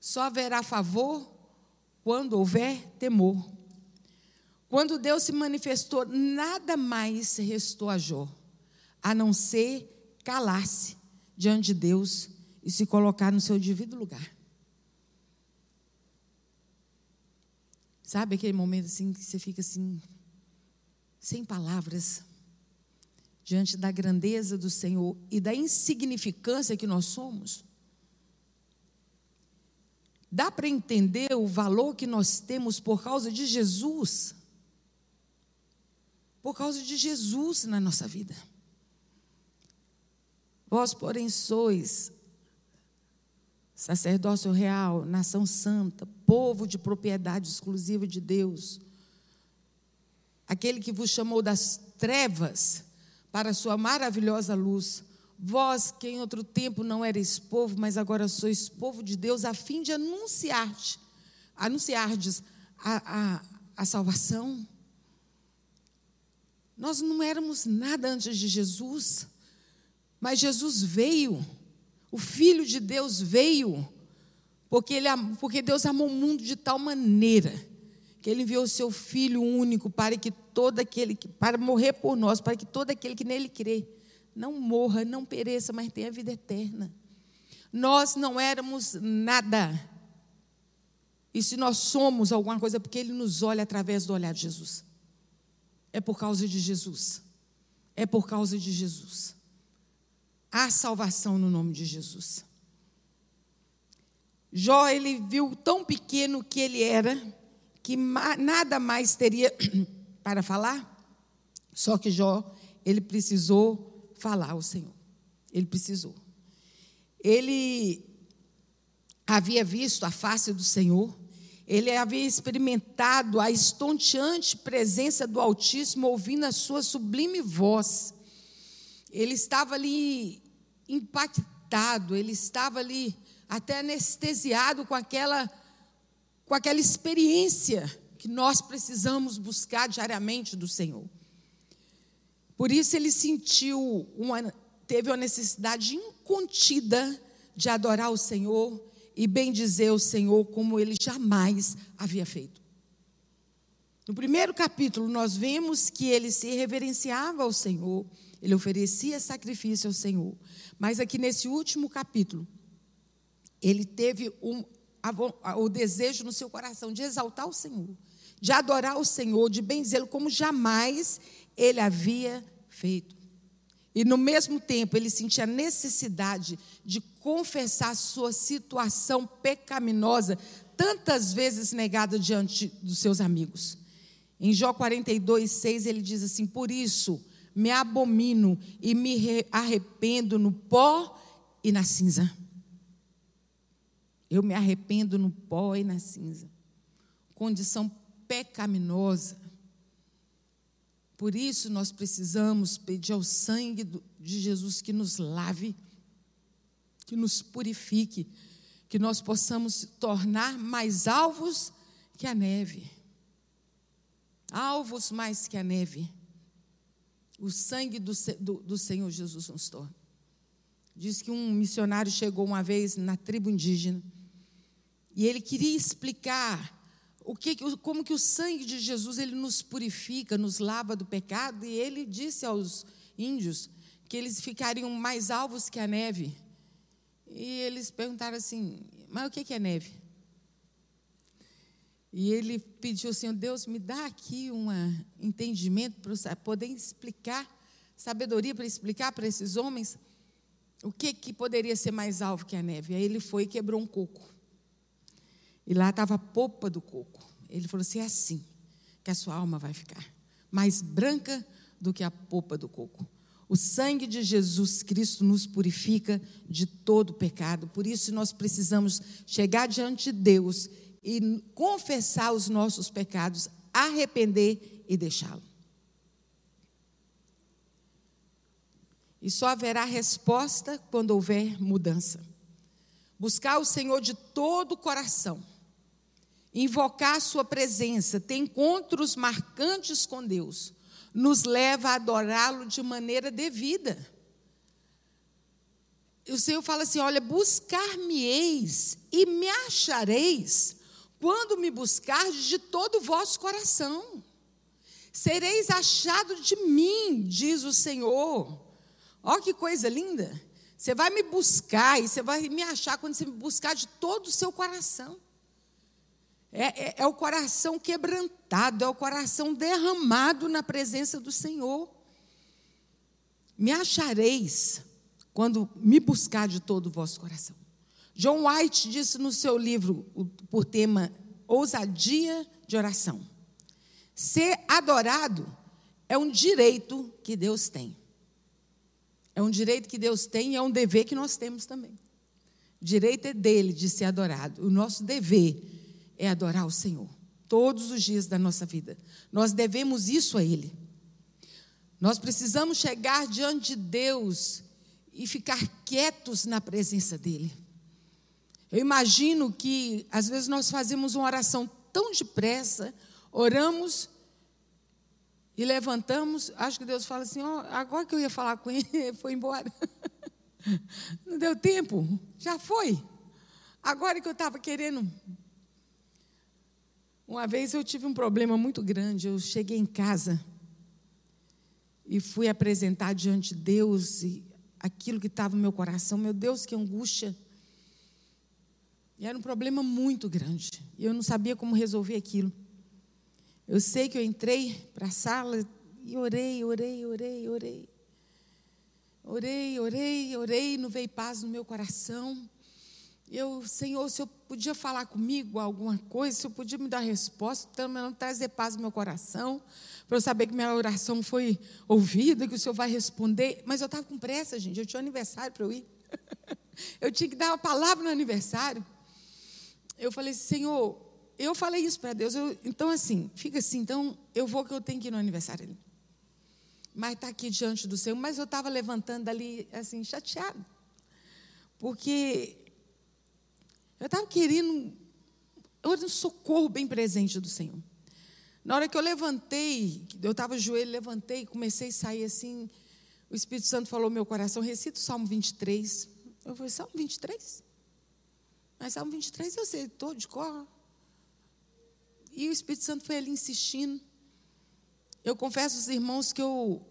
Só haverá favor quando houver temor. Quando Deus se manifestou, nada mais restou a Jó, a não ser calar-se diante de Deus e se colocar no seu devido lugar. Sabe aquele momento assim que você fica assim, sem palavras, diante da grandeza do Senhor e da insignificância que nós somos. Dá para entender o valor que nós temos por causa de Jesus. Por causa de Jesus na nossa vida. Vós, porém, sois sacerdócio real, nação santa, povo de propriedade exclusiva de Deus aquele que vos chamou das trevas para a sua maravilhosa luz. Vós, que em outro tempo não erais povo, mas agora sois povo de Deus, a fim de anunciar-te, anunciardes a, a, a salvação. Nós não éramos nada antes de Jesus, mas Jesus veio, o Filho de Deus veio, porque, ele, porque Deus amou o mundo de tal maneira que ele enviou o seu filho único para que todo aquele que para morrer por nós, para que todo aquele que nele crê não morra, não pereça, mas tenha vida eterna. Nós não éramos nada. E se nós somos alguma coisa, é porque ele nos olha através do olhar de Jesus. É por causa de Jesus. É por causa de Jesus. Há salvação no nome de Jesus. Jó, ele viu tão pequeno que ele era, que nada mais teria para falar. Só que Jó, ele precisou falar ao Senhor. Ele precisou. Ele havia visto a face do Senhor, ele havia experimentado a estonteante presença do Altíssimo, ouvindo a sua sublime voz. Ele estava ali impactado, ele estava ali até anestesiado com aquela com aquela experiência que nós precisamos buscar diariamente do Senhor. Por isso ele sentiu uma, teve uma necessidade incontida de adorar o Senhor e bendizer o Senhor como ele jamais havia feito. No primeiro capítulo, nós vemos que ele se reverenciava ao Senhor, ele oferecia sacrifício ao Senhor. Mas aqui nesse último capítulo, ele teve um, o desejo no seu coração de exaltar o Senhor, de adorar o Senhor, de benzê-lo como jamais ele havia feito. E no mesmo tempo, ele sentia a necessidade de confessar sua situação pecaminosa, tantas vezes negada diante dos seus amigos. Em Jó 42, 6, ele diz assim: Por isso me abomino e me arrependo no pó e na cinza. Eu me arrependo no pó e na cinza. Condição pecaminosa. Por isso nós precisamos pedir ao sangue de Jesus que nos lave, que nos purifique, que nós possamos tornar mais alvos que a neve alvos mais que a neve. O sangue do, do, do Senhor Jesus nos torna. Diz que um missionário chegou uma vez na tribo indígena e ele queria explicar o que, como que o sangue de Jesus ele nos purifica, nos lava do pecado, e ele disse aos índios que eles ficariam mais alvos que a neve. E eles perguntaram assim: Mas o que é neve? E ele pediu, Senhor Deus, me dá aqui um entendimento para poder explicar, sabedoria para explicar para esses homens o que, que poderia ser mais alvo que a neve. Aí ele foi e quebrou um coco. E lá estava a polpa do coco. Ele falou assim: é assim que a sua alma vai ficar, mais branca do que a polpa do coco. O sangue de Jesus Cristo nos purifica de todo pecado. Por isso nós precisamos chegar diante de Deus e confessar os nossos pecados, arrepender e deixá-lo. E só haverá resposta quando houver mudança. Buscar o Senhor de todo o coração, invocar Sua presença, ter encontros marcantes com Deus, nos leva a adorá-lo de maneira devida. O Senhor fala assim: olha, buscar-me-eis e me achareis quando me buscardes de todo o vosso coração. Sereis achado de mim, diz o Senhor. Ó que coisa linda. Você vai me buscar e você vai me achar quando você me buscar de todo o seu coração. É, é, é, o coração quebrantado, é o coração derramado na presença do Senhor. Me achareis quando me buscar de todo o vosso coração. John White disse no seu livro, por tema Ousadia de Oração: ser adorado é um direito que Deus tem. É um direito que Deus tem e é um dever que nós temos também. O direito é dele de ser adorado. O nosso dever é adorar o Senhor todos os dias da nossa vida. Nós devemos isso a Ele. Nós precisamos chegar diante de Deus e ficar quietos na presença dEle. Eu imagino que às vezes nós fazemos uma oração tão depressa, oramos e levantamos, acho que Deus fala assim: oh, agora que eu ia falar com ele, foi embora. Não deu tempo, já foi. Agora que eu estava querendo. Uma vez eu tive um problema muito grande. Eu cheguei em casa e fui apresentar diante de Deus e aquilo que estava no meu coração. Meu Deus, que angústia. E era um problema muito grande. E eu não sabia como resolver aquilo. Eu sei que eu entrei para a sala e orei, orei, orei, orei. Orei, orei, orei, não veio paz no meu coração. Eu, Senhor, se eu podia falar comigo alguma coisa, se eu podia me dar resposta, também trazer paz no meu coração, para eu saber que minha oração foi ouvida, que o Senhor vai responder. Mas eu estava com pressa, gente, eu tinha um aniversário para eu ir. eu tinha que dar uma palavra no aniversário eu falei, Senhor, eu falei isso para Deus. Eu, então, assim, fica assim, então eu vou que eu tenho que ir no aniversário. Mas está aqui diante do Senhor. Mas eu estava levantando ali, assim, chateado. Porque eu estava querendo um socorro bem presente do Senhor. Na hora que eu levantei, eu estava joelho, levantei, comecei a sair assim, o Espírito Santo falou meu coração, recita o Salmo 23. Eu falei, Salmo 23? Mas Salmo 23 eu sei todo de cor. e o Espírito Santo foi ali insistindo. Eu confesso aos irmãos que eu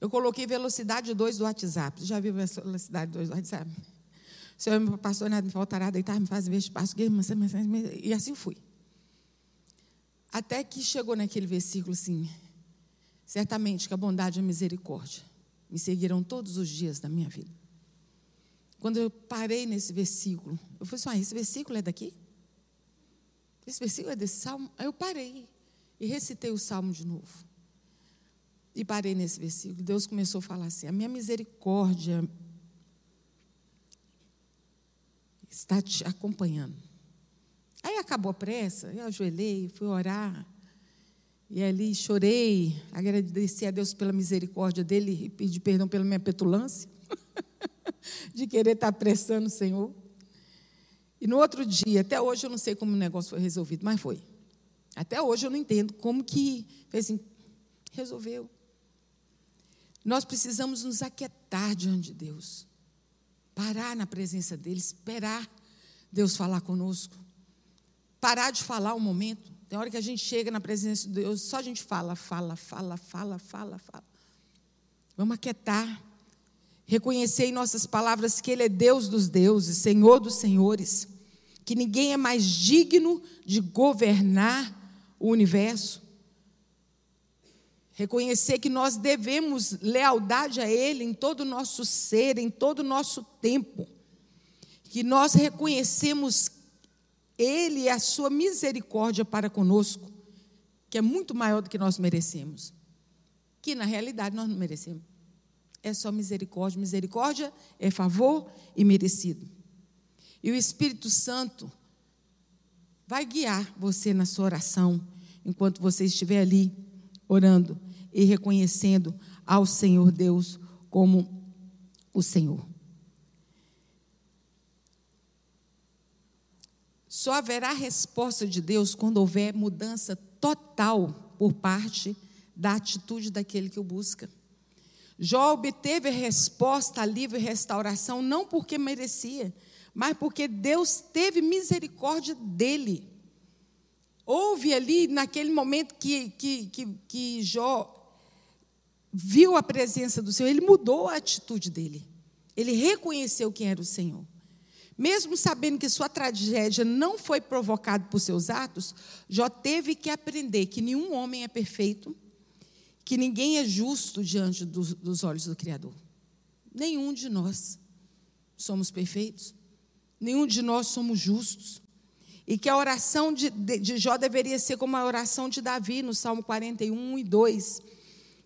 eu coloquei velocidade 2 do WhatsApp. Já viu velocidade 2 do WhatsApp? Senhor, meu pastor, nada me faltará deitar, me faz ver espaço. E assim fui. Até que chegou naquele versículo assim: certamente que a bondade e a misericórdia me seguirão todos os dias da minha vida. Quando eu parei nesse versículo, eu falei assim: ah, esse versículo é daqui? Esse versículo é desse salmo? Aí eu parei e recitei o salmo de novo. E parei nesse versículo. Deus começou a falar assim: a minha misericórdia está te acompanhando. Aí acabou a pressa, eu ajoelhei, fui orar. E ali chorei, agradeci a Deus pela misericórdia dele e pedi perdão pela minha petulância, de querer estar apressando o Senhor. E no outro dia, até hoje eu não sei como o negócio foi resolvido, mas foi. Até hoje eu não entendo como que assim, resolveu. Nós precisamos nos aquietar diante de Deus, parar na presença dEle, esperar Deus falar conosco, parar de falar um momento. Tem hora que a gente chega na presença de Deus, só a gente fala, fala, fala, fala, fala, fala. Vamos aquietar, reconhecer em nossas palavras que Ele é Deus dos deuses, Senhor dos senhores, que ninguém é mais digno de governar o universo. Reconhecer que nós devemos lealdade a Ele em todo o nosso ser, em todo o nosso tempo. Que nós reconhecemos ele e a sua misericórdia para conosco, que é muito maior do que nós merecemos. Que na realidade nós não merecemos. É só misericórdia. Misericórdia é favor e merecido. E o Espírito Santo vai guiar você na sua oração, enquanto você estiver ali orando e reconhecendo ao Senhor Deus como o Senhor. Só haverá resposta de Deus quando houver mudança total por parte da atitude daquele que o busca. Jó obteve resposta, alívio e restauração não porque merecia, mas porque Deus teve misericórdia dele. Houve ali, naquele momento que, que, que, que Jó viu a presença do Senhor, ele mudou a atitude dele. Ele reconheceu quem era o Senhor. Mesmo sabendo que sua tragédia não foi provocada por seus atos, Jó teve que aprender que nenhum homem é perfeito, que ninguém é justo diante dos, dos olhos do Criador. Nenhum de nós somos perfeitos, nenhum de nós somos justos. E que a oração de, de, de Jó deveria ser como a oração de Davi no Salmo 41 e 2,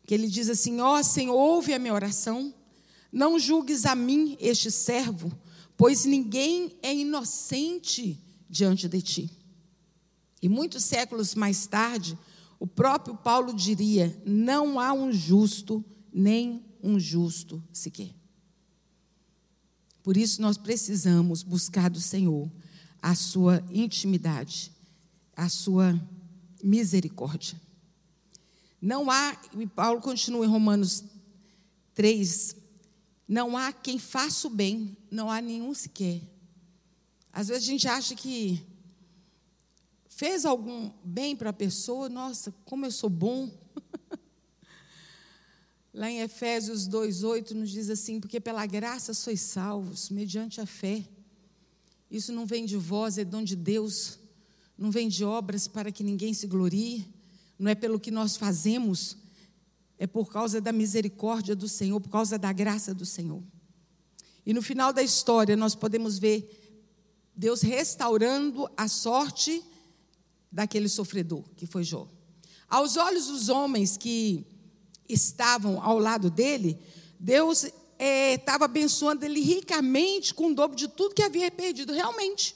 que ele diz assim: Ó oh, Senhor, ouve a minha oração, não julgues a mim, este servo pois ninguém é inocente diante de ti. E muitos séculos mais tarde, o próprio Paulo diria: não há um justo, nem um justo sequer. Por isso nós precisamos buscar do Senhor a sua intimidade, a sua misericórdia. Não há, e Paulo continua em Romanos 3, não há quem faça o bem, não há nenhum sequer. Às vezes a gente acha que fez algum bem para a pessoa, nossa, como eu sou bom. Lá em Efésios 2,8 nos diz assim: porque pela graça sois salvos, mediante a fé. Isso não vem de vós, é dom de Deus. Não vem de obras para que ninguém se glorie. Não é pelo que nós fazemos, é por causa da misericórdia do Senhor, por causa da graça do Senhor. E no final da história, nós podemos ver Deus restaurando a sorte daquele sofredor, que foi Jó. Aos olhos dos homens que estavam ao lado dele, Deus estava é, abençoando ele ricamente com o dobro de tudo que havia perdido, realmente.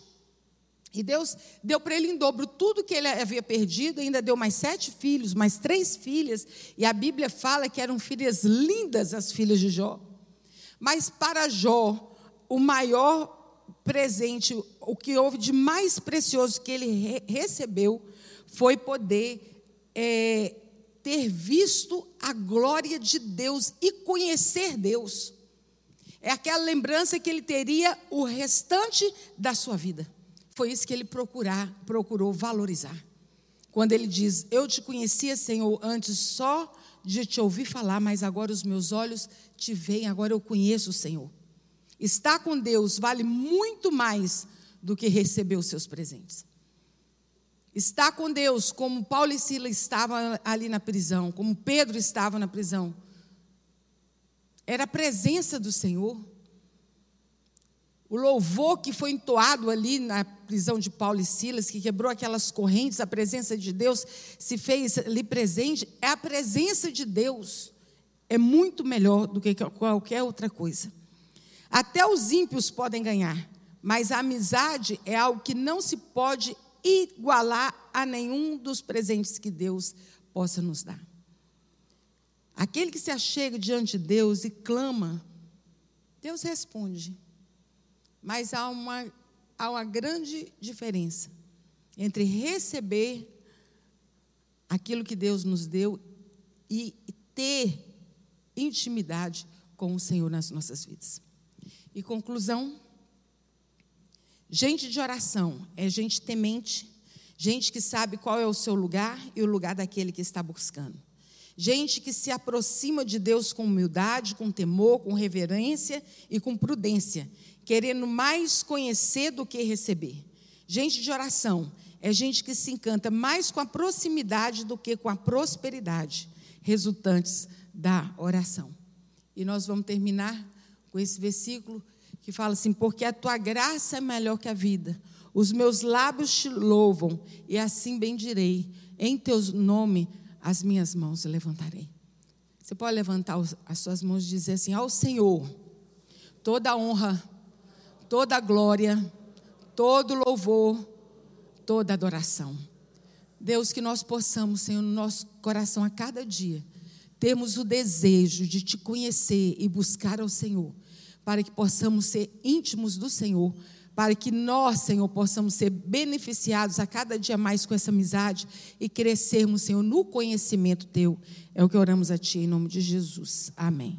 E Deus deu para ele em dobro tudo que ele havia perdido, ainda deu mais sete filhos, mais três filhas, e a Bíblia fala que eram filhas lindas as filhas de Jó. Mas para Jó, o maior presente, o que houve de mais precioso que ele re recebeu, foi poder é, ter visto a glória de Deus e conhecer Deus. É aquela lembrança que ele teria o restante da sua vida Foi isso que ele procurar, procurou valorizar. Quando ele diz: Eu te conhecia, Senhor, antes só de te ouvir falar, mas agora os meus olhos te veem, agora eu conheço o Senhor. Estar com Deus vale muito mais do que receber os seus presentes. Estar com Deus, como Paulo e Silas estavam ali na prisão, como Pedro estava na prisão, era a presença do Senhor. O louvor que foi entoado ali na prisão de Paulo e Silas, que quebrou aquelas correntes, a presença de Deus se fez ali presente, é a presença de Deus. É muito melhor do que qualquer outra coisa. Até os ímpios podem ganhar, mas a amizade é algo que não se pode igualar a nenhum dos presentes que Deus possa nos dar. Aquele que se achega diante de Deus e clama, Deus responde. Mas há uma, há uma grande diferença entre receber aquilo que Deus nos deu e ter intimidade com o Senhor nas nossas vidas. E conclusão: gente de oração é gente temente, gente que sabe qual é o seu lugar e o lugar daquele que está buscando. Gente que se aproxima de Deus com humildade, com temor, com reverência e com prudência, querendo mais conhecer do que receber. Gente de oração é gente que se encanta mais com a proximidade do que com a prosperidade resultantes da oração. E nós vamos terminar com esse versículo que fala assim: Porque a tua graça é melhor que a vida, os meus lábios te louvam, e assim bendirei, em teu nome as minhas mãos levantarei. Você pode levantar as suas mãos e dizer assim: Ao Senhor, toda honra, toda glória, todo louvor, toda adoração. Deus, que nós possamos, Senhor, no nosso coração a cada dia temos o desejo de te conhecer e buscar ao Senhor, para que possamos ser íntimos do Senhor, para que nós, Senhor, possamos ser beneficiados a cada dia mais com essa amizade e crescermos, Senhor, no conhecimento teu. É o que oramos a ti em nome de Jesus. Amém.